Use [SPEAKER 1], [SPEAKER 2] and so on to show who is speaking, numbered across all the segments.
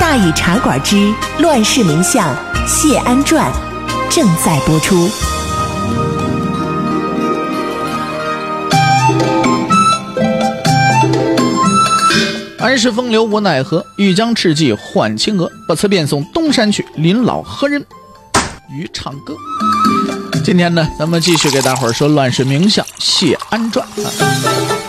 [SPEAKER 1] 大禹茶馆之《乱世名相谢安传》正在播出。
[SPEAKER 2] 安世风流无奈何，欲将赤骥换青鹅。不辞便送东山去，临老何人与唱歌？今天呢，咱们继续给大伙儿说《乱世名相谢安传》啊。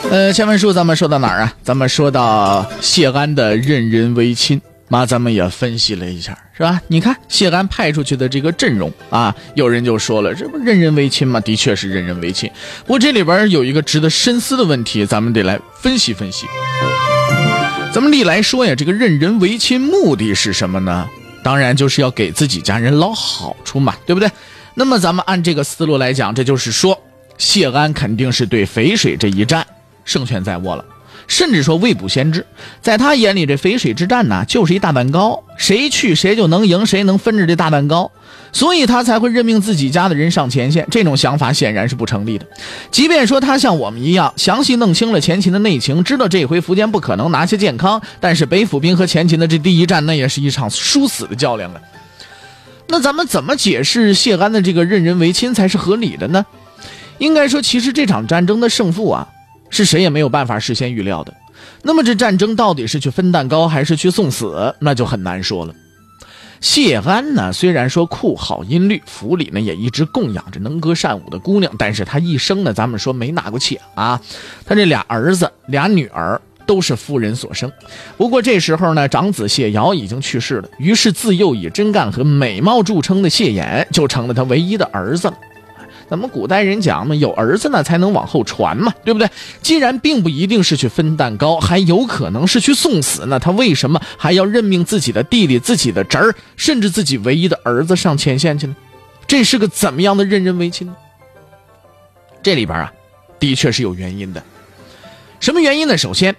[SPEAKER 2] 呃，前文书咱们说到哪儿啊？咱们说到谢安的任人唯亲，妈，咱们也分析了一下，是吧？你看谢安派出去的这个阵容啊，有人就说了，这不任人唯亲吗？的确是任人唯亲。不过这里边有一个值得深思的问题，咱们得来分析分析。咱们历来说呀，这个任人唯亲目的是什么呢？当然就是要给自己家人捞好处嘛，对不对？那么咱们按这个思路来讲，这就是说谢安肯定是对淝水这一战胜券在握了。甚至说未卜先知，在他眼里，这淝水之战呢，就是一大蛋糕，谁去谁就能赢，谁能分着这大蛋糕，所以他才会任命自己家的人上前线。这种想法显然是不成立的。即便说他像我们一样详细弄清了前秦的内情，知道这回苻坚不可能拿下健康，但是北府兵和前秦的这第一战，那也是一场殊死的较量啊。那咱们怎么解释谢安的这个任人唯亲才是合理的呢？应该说，其实这场战争的胜负啊。是谁也没有办法事先预料的。那么这战争到底是去分蛋糕还是去送死，那就很难说了。谢安呢，虽然说酷好音律，府里呢也一直供养着能歌善舞的姑娘，但是他一生呢，咱们说没纳过妾啊。他这俩儿子俩女儿都是夫人所生。不过这时候呢，长子谢瑶已经去世了，于是自幼以真干和美貌著称的谢衍就成了他唯一的儿子了。咱们古代人讲嘛，有儿子呢才能往后传嘛，对不对？既然并不一定是去分蛋糕，还有可能是去送死，那他为什么还要任命自己的弟弟、自己的侄儿，甚至自己唯一的儿子上前线去呢？这是个怎么样的任人唯亲呢？这里边啊，的确是有原因的。什么原因呢？首先，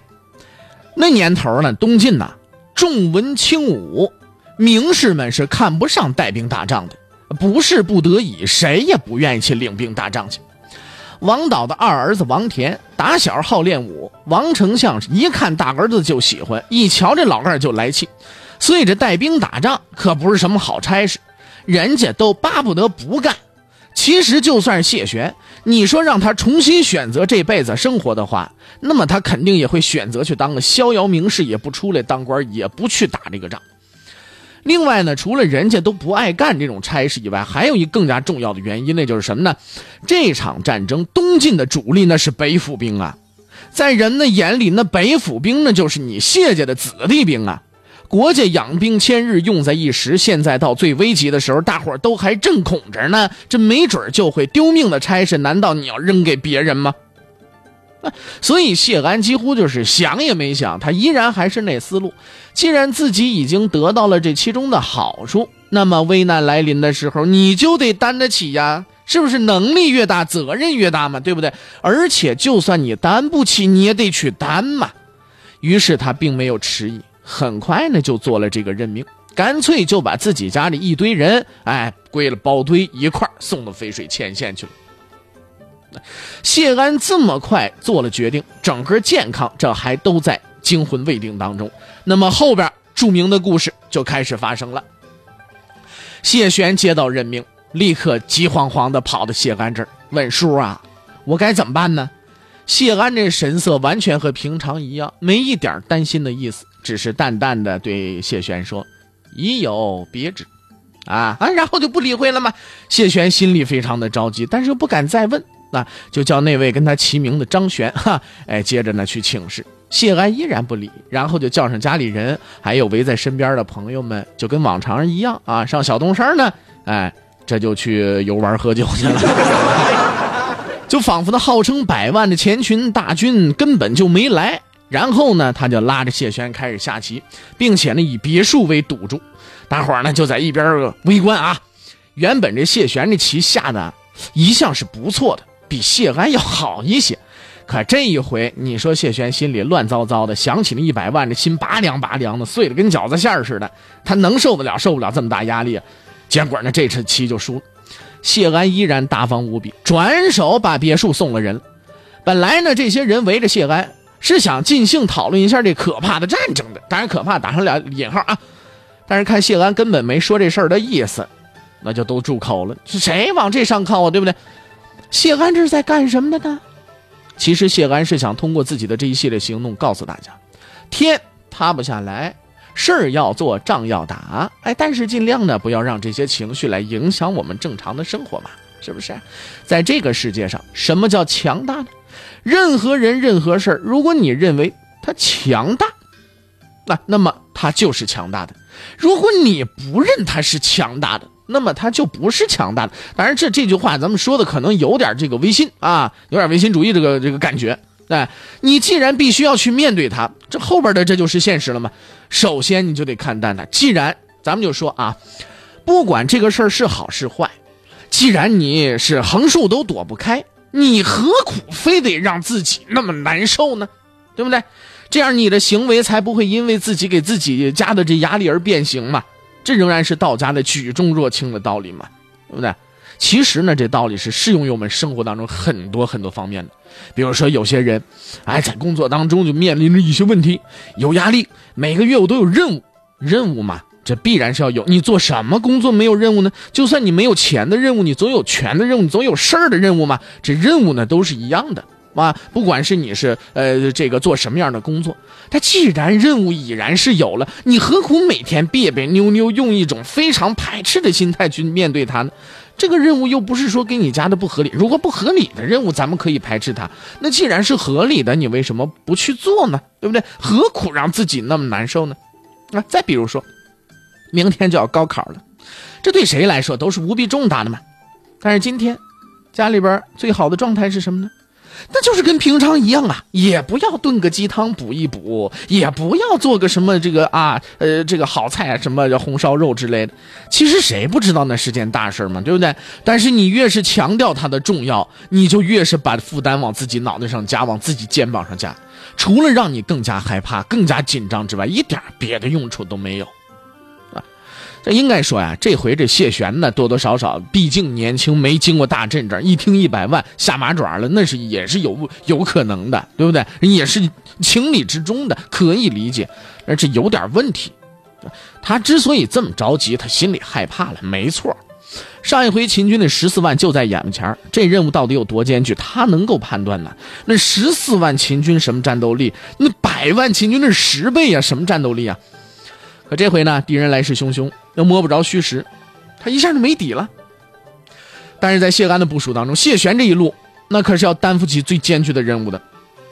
[SPEAKER 2] 那年头呢，东晋呐，重文轻武，名士们是看不上带兵打仗的。不是不得已，谁也不愿意去领兵打仗去。王导的二儿子王田打小好练武，王丞相一看大儿子就喜欢，一瞧这老二就来气，所以这带兵打仗可不是什么好差事，人家都巴不得不干。其实就算是谢玄，你说让他重新选择这辈子生活的话，那么他肯定也会选择去当个逍遥名士，也不出来当官，也不去打这个仗。另外呢，除了人家都不爱干这种差事以外，还有一更加重要的原因，那就是什么呢？这场战争东晋的主力那是北府兵啊，在人的眼里，那北府兵那就是你谢家的子弟兵啊。国家养兵千日，用在一时。现在到最危急的时候，大伙都还正恐着呢，这没准就会丢命的差事，难道你要扔给别人吗？所以谢安几乎就是想也没想，他依然还是那思路。既然自己已经得到了这其中的好处，那么危难来临的时候，你就得担得起呀，是不是？能力越大，责任越大嘛，对不对？而且就算你担不起，你也得去担嘛。于是他并没有迟疑，很快呢就做了这个任命，干脆就把自己家里一堆人，哎，归了包堆一块送到淝水前线去了。谢安这么快做了决定，整个健康这还都在惊魂未定当中。那么后边著名的故事就开始发生了。谢玄接到任命，立刻急慌慌地跑到谢安这儿问叔啊：“我该怎么办呢？”谢安这神色完全和平常一样，没一点担心的意思，只是淡淡的对谢玄说：“已有别旨。”啊啊，然后就不理会了嘛？谢玄心里非常的着急，但是又不敢再问。那就叫那位跟他齐名的张玄哈，哎，接着呢去请示，谢安依然不理，然后就叫上家里人，还有围在身边的朋友们，就跟往常一样啊，上小东山呢，哎，这就去游玩喝酒去了，就仿佛那号称百万的前群大军根本就没来，然后呢，他就拉着谢玄开始下棋，并且呢以别墅为赌注。大伙儿呢就在一边围观啊。原本这谢玄这棋下的一向是不错的，比谢安要好一些。可这一回，你说谢玄心里乱糟糟的，想起那一百万，这心拔凉拔凉的，碎的跟饺子馅儿似的。他能受得了受不了这么大压力？结果呢，这次棋就输了。谢安依然大方无比，转手把别墅送了人。本来呢，这些人围着谢安是想尽兴讨论一下这可怕的战争的，当然可怕打上俩引号啊。但是看谢安根本没说这事儿的意思，那就都住口了。是谁往这上靠啊？对不对？谢安这是在干什么的呢？其实谢安是想通过自己的这一系列行动告诉大家，天塌不下来，事儿要做，仗要打，哎，但是尽量呢不要让这些情绪来影响我们正常的生活嘛，是不是？在这个世界上，什么叫强大呢？任何人、任何事儿，如果你认为他强大，那那么他就是强大的；如果你不认他是强大的，那么他就不是强大的。当然，这这句话咱们说的可能有点这个唯心啊，有点唯心主义这个这个感觉。哎，你既然必须要去面对它，这后边的这就是现实了嘛。首先你就得看淡它。既然咱们就说啊，不管这个事儿是好是坏，既然你是横竖都躲不开，你何苦非得让自己那么难受呢？对不对？这样你的行为才不会因为自己给自己加的这压力而变形嘛。这仍然是道家的举重若轻的道理嘛，对不对？其实呢，这道理是适用于我们生活当中很多很多方面的。比如说，有些人，哎，在工作当中就面临着一些问题，有压力。每个月我都有任务，任务嘛，这必然是要有。你做什么工作没有任务呢？就算你没有钱的任务，你总有权的任务，你总有事儿的任务嘛。这任务呢，都是一样的。啊，不管是你是呃这个做什么样的工作，他既然任务已然是有了，你何苦每天别别扭扭，用一种非常排斥的心态去面对他呢？这个任务又不是说给你加的不合理，如果不合理的任务，咱们可以排斥它。那既然是合理的，你为什么不去做呢？对不对？何苦让自己那么难受呢？啊，再比如说，明天就要高考了，这对谁来说都是无比重大的嘛。但是今天，家里边最好的状态是什么呢？那就是跟平常一样啊，也不要炖个鸡汤补一补，也不要做个什么这个啊，呃，这个好菜，什么红烧肉之类的。其实谁不知道那是件大事嘛，对不对？但是你越是强调它的重要，你就越是把负担往自己脑袋上加，往自己肩膀上加，除了让你更加害怕、更加紧张之外，一点别的用处都没有。这应该说呀，这回这谢玄呢，多多少少，毕竟年轻，没经过大阵仗，一听一百万下马爪了，那是也是有有可能的，对不对？也是情理之中的，可以理解。而这有点问题，他之所以这么着急，他心里害怕了，没错。上一回秦军的十四万就在眼前这任务到底有多艰巨，他能够判断呢？那十四万秦军什么战斗力？那百万秦军那是十倍呀，什么战斗力啊？可这回呢，敌人来势汹汹，又摸不着虚实，他一下就没底了。但是在谢安的部署当中，谢玄这一路那可是要担负起最艰巨的任务的，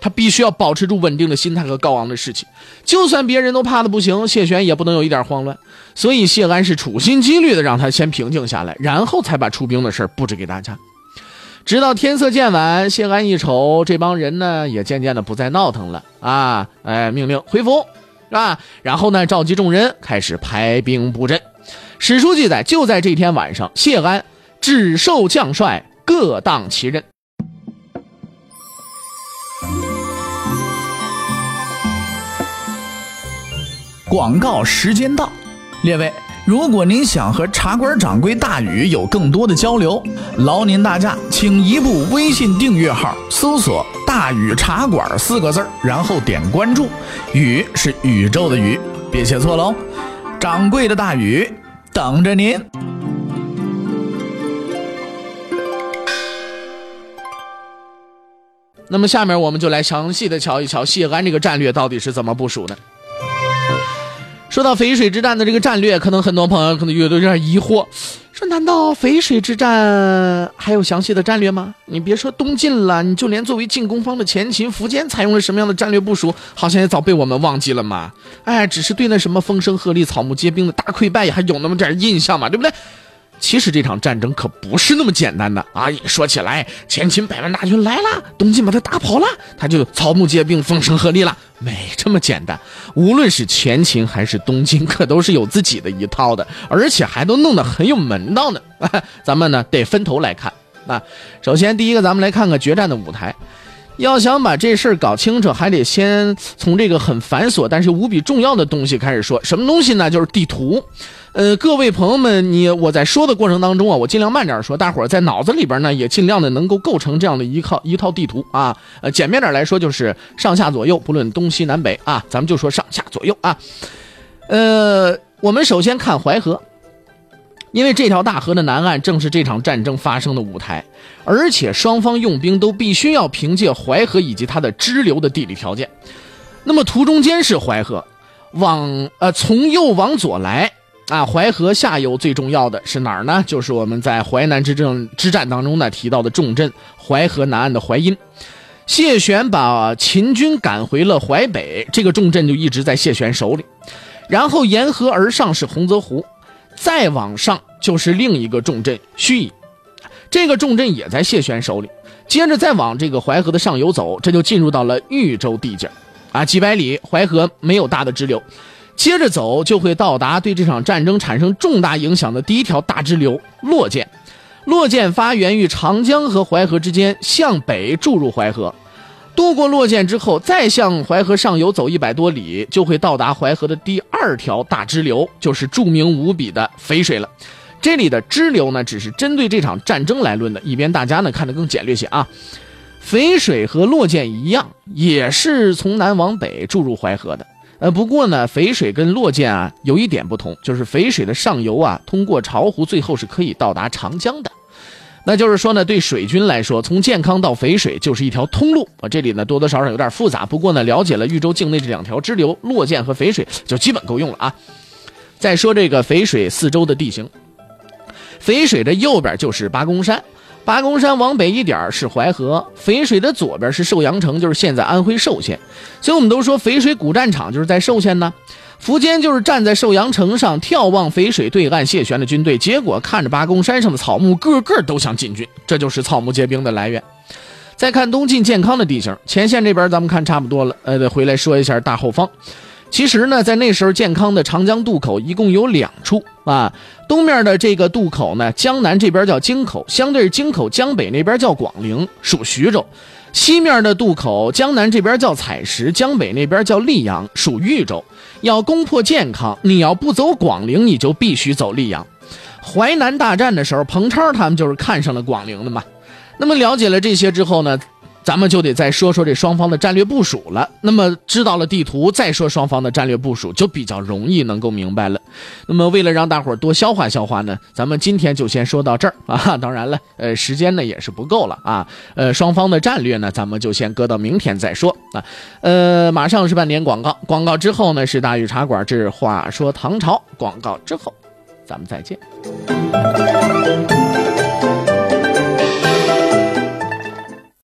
[SPEAKER 2] 他必须要保持住稳定的心态和高昂的士气。就算别人都怕的不行，谢玄也不能有一点慌乱。所以谢安是处心积虑的让他先平静下来，然后才把出兵的事布置给大家。直到天色渐晚，谢安一瞅，这帮人呢也渐渐的不再闹腾了啊！哎，命令回府。是吧？然后呢，召集众人开始排兵布阵。史书记载，就在这天晚上，谢安只授将帅各当其任。
[SPEAKER 3] 广告时间到，列位，如果您想和茶馆掌柜大禹有更多的交流，劳您大驾，请移步微信订阅号，搜索。大禹茶馆四个字然后点关注，宇是宇宙的宇，别写错喽。掌柜的大禹等着您。
[SPEAKER 2] 那么下面我们就来详细的瞧一瞧谢安这个战略到底是怎么部署的。说到淝水之战的这个战略，可能很多朋友可能有有点疑惑。说难道淝水之战还有详细的战略吗？你别说东晋了，你就连作为进攻方的前秦苻坚采用了什么样的战略部署，好像也早被我们忘记了嘛。哎，只是对那什么风声鹤唳、草木皆兵的大溃败还有那么点印象嘛，对不对？其实这场战争可不是那么简单的啊！一说起来，前秦百万大军来了，东晋把他打跑了，他就草木皆兵，风声鹤唳了，没这么简单。无论是前秦还是东晋，可都是有自己的一套的，而且还都弄得很有门道呢。咱们呢得分头来看啊。首先，第一个，咱们来看看决战的舞台。要想把这事儿搞清楚，还得先从这个很繁琐但是无比重要的东西开始说。什么东西呢？就是地图。呃，各位朋友们，你我在说的过程当中啊，我尽量慢点说，大伙儿在脑子里边呢也尽量的能够构成这样的一套一套地图啊。呃，简便点来说就是上下左右，不论东西南北啊，咱们就说上下左右啊。呃，我们首先看淮河。因为这条大河的南岸正是这场战争发生的舞台，而且双方用兵都必须要凭借淮河以及它的支流的地理条件。那么图中间是淮河，往呃从右往左来啊，淮河下游最重要的是哪儿呢？就是我们在淮南之政之战当中呢提到的重镇淮河南岸的淮阴。谢玄把秦军赶回了淮北，这个重镇就一直在谢玄手里。然后沿河而上是洪泽湖。再往上就是另一个重镇盱眙，这个重镇也在谢玄手里。接着再往这个淮河的上游走，这就进入到了豫州地界啊，几百里淮河没有大的支流，接着走就会到达对这场战争产生重大影响的第一条大支流洛涧。洛涧发源于长江和淮河之间，向北注入淮河。渡过洛涧之后，再向淮河上游走一百多里，就会到达淮河的第二条大支流，就是著名无比的淝水了。这里的支流呢，只是针对这场战争来论的，以便大家呢看得更简略些啊。淝水和洛涧一样，也是从南往北注入淮河的。呃，不过呢，淝水跟洛涧啊有一点不同，就是淝水的上游啊，通过巢湖，最后是可以到达长江的。那就是说呢，对水军来说，从健康到淝水就是一条通路啊。这里呢多多少少有点复杂，不过呢，了解了豫州境内这两条支流洛涧和淝水，就基本够用了啊。再说这个淝水四周的地形，淝水的右边就是八公山，八公山往北一点是淮河，淝水的左边是寿阳城，就是现在安徽寿县。所以我们都说淝水古战场就是在寿县呢。苻坚就是站在寿阳城上眺望淝水对岸谢玄的军队，结果看着八公山上的草木，个个都想进军，这就是草木皆兵的来源。再看东晋健康的地形，前线这边咱们看差不多了，呃，得回来说一下大后方。其实呢，在那时候建康的长江渡口一共有两处啊，东面的这个渡口呢，江南这边叫京口，相对京口江北那边叫广陵，属徐州；西面的渡口江南这边叫采石，江北那边叫溧阳，属豫州。要攻破建康，你要不走广陵，你就必须走溧阳。淮南大战的时候，彭超他们就是看上了广陵的嘛。那么了解了这些之后呢？咱们就得再说说这双方的战略部署了。那么知道了地图，再说双方的战略部署，就比较容易能够明白了。那么为了让大伙儿多消化消化呢，咱们今天就先说到这儿啊。当然了，呃，时间呢也是不够了啊。呃，双方的战略呢，咱们就先搁到明天再说啊。呃，马上是半点广告，广告之后呢是大禹茶馆之话说唐朝，广告之后，咱们再见。